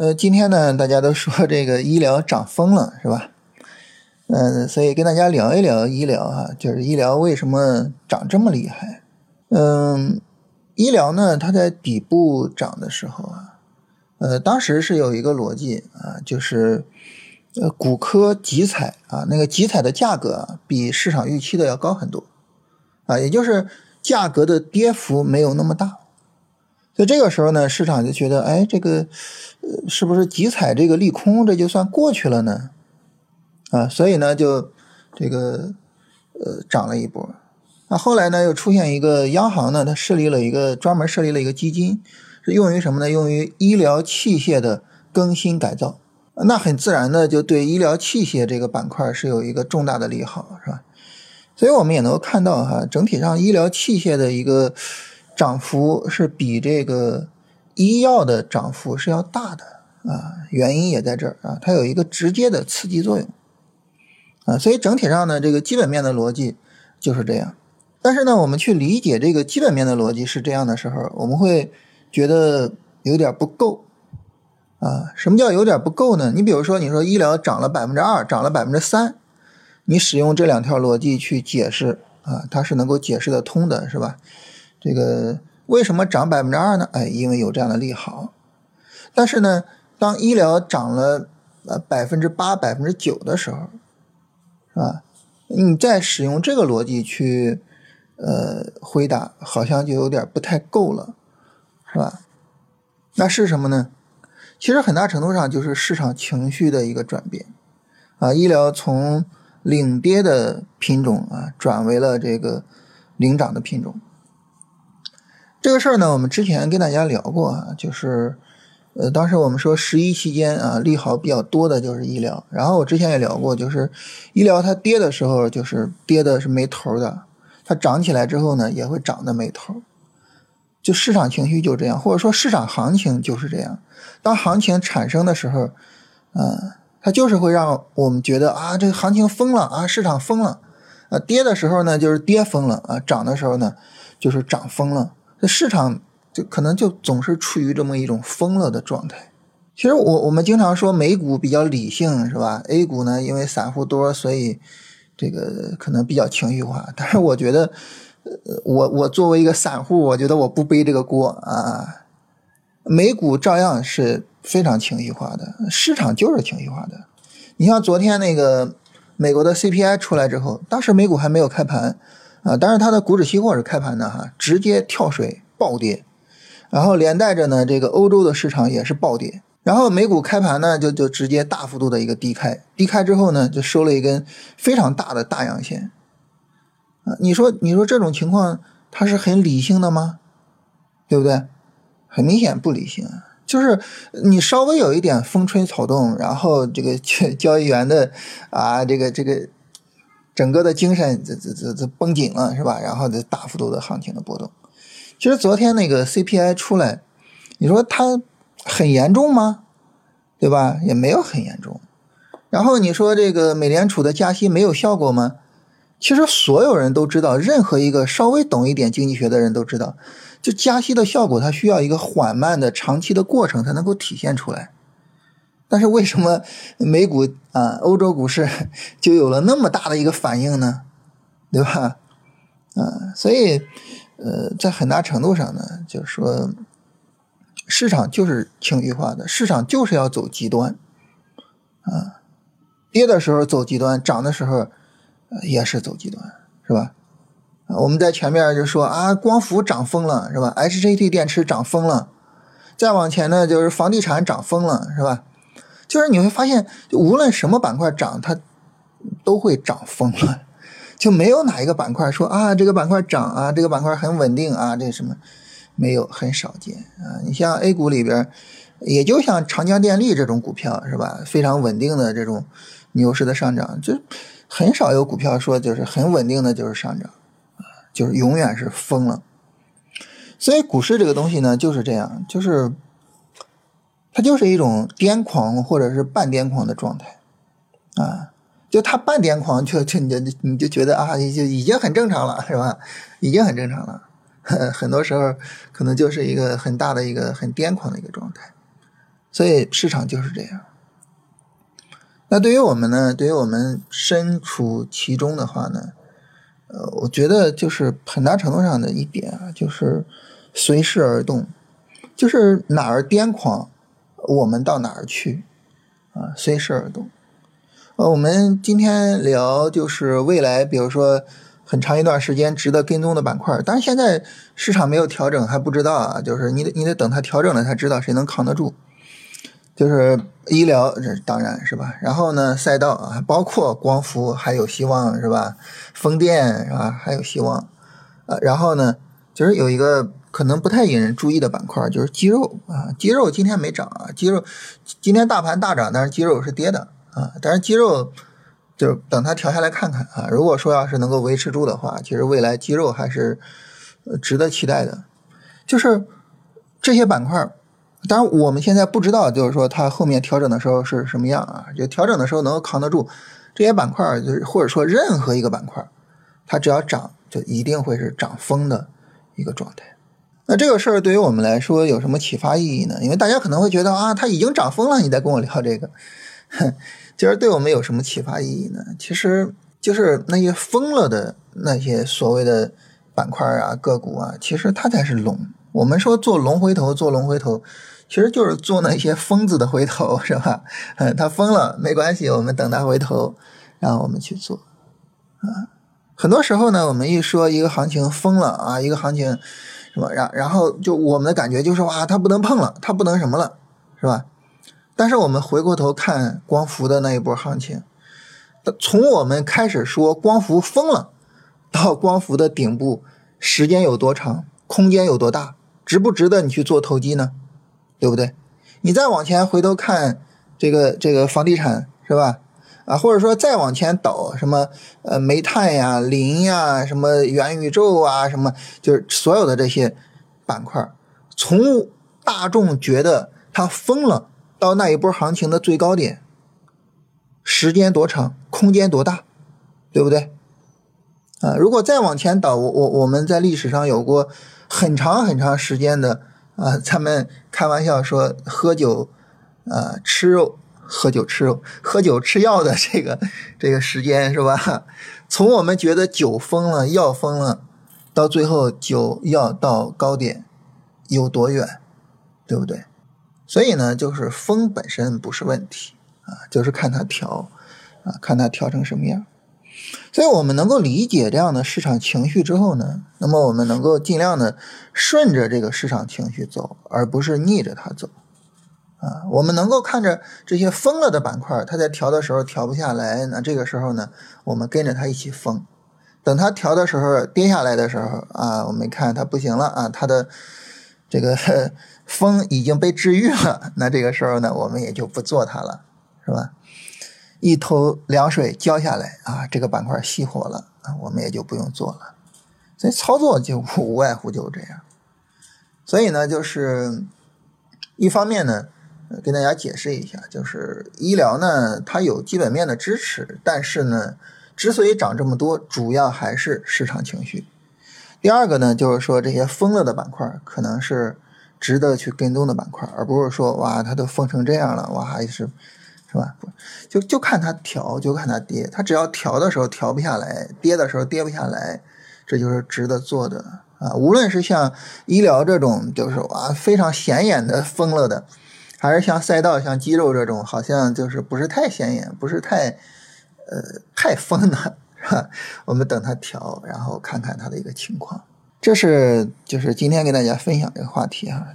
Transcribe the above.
呃，今天呢，大家都说 这个医疗涨疯了，是吧？嗯，所以跟大家聊一聊医疗啊，就是医疗为什么涨这么厉害？嗯，医疗呢，它在底部涨的时候啊，呃，当时是有一个逻辑啊，就是呃，骨科集采啊，那个集采的价格啊，比市场预期的要高很多啊，也就是价格的跌幅没有那么大。所以这个时候呢，市场就觉得，哎，这个，呃，是不是集采这个利空，这就算过去了呢？啊，所以呢，就这个，呃，涨了一波。那后来呢，又出现一个央行呢，它设立了一个专门设立了一个基金，是用于什么呢？用于医疗器械的更新改造。那很自然的，就对医疗器械这个板块是有一个重大的利好，是吧？所以我们也能够看到哈，整体上医疗器械的一个。涨幅是比这个医药的涨幅是要大的啊，原因也在这儿啊，它有一个直接的刺激作用啊，所以整体上呢，这个基本面的逻辑就是这样。但是呢，我们去理解这个基本面的逻辑是这样的时候，我们会觉得有点不够啊。什么叫有点不够呢？你比如说，你说医疗涨了百分之二，涨了百分之三，你使用这两条逻辑去解释啊，它是能够解释得通的，是吧？这个为什么涨百分之二呢？哎，因为有这样的利好。但是呢，当医疗涨了呃百分之八、百分之九的时候，是吧？你再使用这个逻辑去呃回答，好像就有点不太够了，是吧？那是什么呢？其实很大程度上就是市场情绪的一个转变啊，医疗从领跌的品种啊转为了这个领涨的品种。这个事儿呢，我们之前跟大家聊过啊，就是，呃，当时我们说十一期间啊，利好比较多的就是医疗。然后我之前也聊过，就是医疗它跌的时候，就是跌的是没头的；它涨起来之后呢，也会涨的没头。就市场情绪就这样，或者说市场行情就是这样。当行情产生的时候，嗯，它就是会让我们觉得啊，这个行情疯了啊，市场疯了。啊，跌的时候呢，就是跌疯了啊；涨的时候呢，就是涨疯了。这市场就可能就总是处于这么一种疯了的状态。其实我我们经常说美股比较理性，是吧？A 股呢，因为散户多，所以这个可能比较情绪化。但是我觉得，呃，我我作为一个散户，我觉得我不背这个锅啊。美股照样是非常情绪化的，市场就是情绪化的。你像昨天那个美国的 CPI 出来之后，当时美股还没有开盘。啊，当然它的股指期货是开盘的哈，直接跳水暴跌，然后连带着呢，这个欧洲的市场也是暴跌，然后美股开盘呢就就直接大幅度的一个低开，低开之后呢就收了一根非常大的大阳线，啊，你说你说这种情况它是很理性的吗？对不对？很明显不理性，就是你稍微有一点风吹草动，然后这个 交易员的啊这个这个。整个的精神这这这这绷紧了是吧？然后这大幅度的行情的波动。其实昨天那个 CPI 出来，你说它很严重吗？对吧？也没有很严重。然后你说这个美联储的加息没有效果吗？其实所有人都知道，任何一个稍微懂一点经济学的人都知道，就加息的效果它需要一个缓慢的长期的过程才能够体现出来。但是为什么美股啊、欧洲股市就有了那么大的一个反应呢？对吧？啊，所以呃，在很大程度上呢，就是说市场就是情绪化的，市场就是要走极端啊，跌的时候走极端，涨的时候也是走极端，是吧？我们在前面就说啊，光伏涨疯了，是吧？HJT 电池涨疯了，再往前呢，就是房地产涨疯了，是吧？就是你会发现，无论什么板块涨，它都会涨疯了，就没有哪一个板块说啊，这个板块涨啊，这个板块很稳定啊，这什么没有，很少见啊。你像 A 股里边，也就像长江电力这种股票是吧，非常稳定的这种牛市的上涨，就很少有股票说就是很稳定的就是上涨啊，就是永远是疯了。所以股市这个东西呢，就是这样，就是。它就是一种癫狂或者是半癫狂的状态，啊，就他半癫狂，就就你就你就觉得啊，就已经很正常了，是吧？已经很正常了，很多时候可能就是一个很大的一个很癫狂的一个状态，所以市场就是这样。那对于我们呢？对于我们身处其中的话呢？呃，我觉得就是很大程度上的一点啊，就是随势而动，就是哪儿癫狂，我们到哪儿去啊，随时而动。呃，我们今天聊就是未来，比如说很长一段时间值得跟踪的板块，但是现在市场没有调整，还不知道啊，就是你得你得等它调整了才知道谁能扛得住。就是医疗，这当然是吧。然后呢，赛道啊，包括光伏还有希望是吧？风电是吧？还有希望。呃，然后呢，就是有一个可能不太引人注意的板块，就是肌肉啊。肌肉今天没涨啊，肌肉今天大盘大涨，但是肌肉是跌的啊。但是肌肉就等它调下来看看啊。如果说要是能够维持住的话，其实未来肌肉还是值得期待的。就是这些板块。当然，我们现在不知道，就是说它后面调整的时候是什么样啊？就调整的时候能够扛得住这些板块，就是或者说任何一个板块，它只要涨，就一定会是涨疯的一个状态。那这个事儿对于我们来说有什么启发意义呢？因为大家可能会觉得啊，它已经涨疯了，你再跟我聊这个，其实对我们有什么启发意义呢？其实就是那些疯了的那些所谓的板块啊、个股啊，其实它才是龙。我们说做龙回头，做龙回头。其实就是做那些疯子的回头，是吧？嗯，他疯了没关系，我们等他回头，然后我们去做。啊，很多时候呢，我们一说一个行情疯了啊，一个行情是吧，然然后就我们的感觉就是哇，它不能碰了，它不能什么了，是吧？但是我们回过头看光伏的那一波行情，从我们开始说光伏疯了，到光伏的顶部，时间有多长，空间有多大，值不值得你去做投机呢？对不对？你再往前回头看这个这个房地产是吧？啊，或者说再往前倒什么呃煤炭呀、磷呀、什么元宇宙啊，什么就是所有的这些板块，从大众觉得它疯了到那一波行情的最高点，时间多长，空间多大，对不对？啊，如果再往前倒，我我我们在历史上有过很长很长时间的。啊，咱们开玩笑说喝酒，啊吃肉，喝酒吃肉，喝酒吃药的这个 这个时间是吧？从我们觉得酒疯了，药疯了，到最后酒药到高点有多远，对不对？所以呢，就是疯本身不是问题啊，就是看它调啊，看它调成什么样。所以我们能够理解这样的市场情绪之后呢，那么我们能够尽量的顺着这个市场情绪走，而不是逆着它走，啊，我们能够看着这些疯了的板块，它在调的时候调不下来，那这个时候呢，我们跟着它一起疯，等它调的时候跌下来的时候啊，我们看它不行了啊，它的这个 疯已经被治愈了，那这个时候呢，我们也就不做它了，是吧？一头凉水浇下来啊，这个板块熄火了啊，我们也就不用做了。所以操作就 无外乎就这样。所以呢，就是一方面呢，跟大家解释一下，就是医疗呢它有基本面的支持，但是呢，之所以涨这么多，主要还是市场情绪。第二个呢，就是说这些疯了的板块可能是值得去跟踪的板块，而不是说哇，它都疯成这样了，哇还是。是吧？就就看它调，就看它跌。它只要调的时候调不下来，跌的时候跌不下来，这就是值得做的啊。无论是像医疗这种，就是哇非常显眼的疯了的，还是像赛道、像肌肉这种，好像就是不是太显眼，不是太呃太疯的，是吧？我们等它调，然后看看它的一个情况。这是就是今天跟大家分享这个话题哈。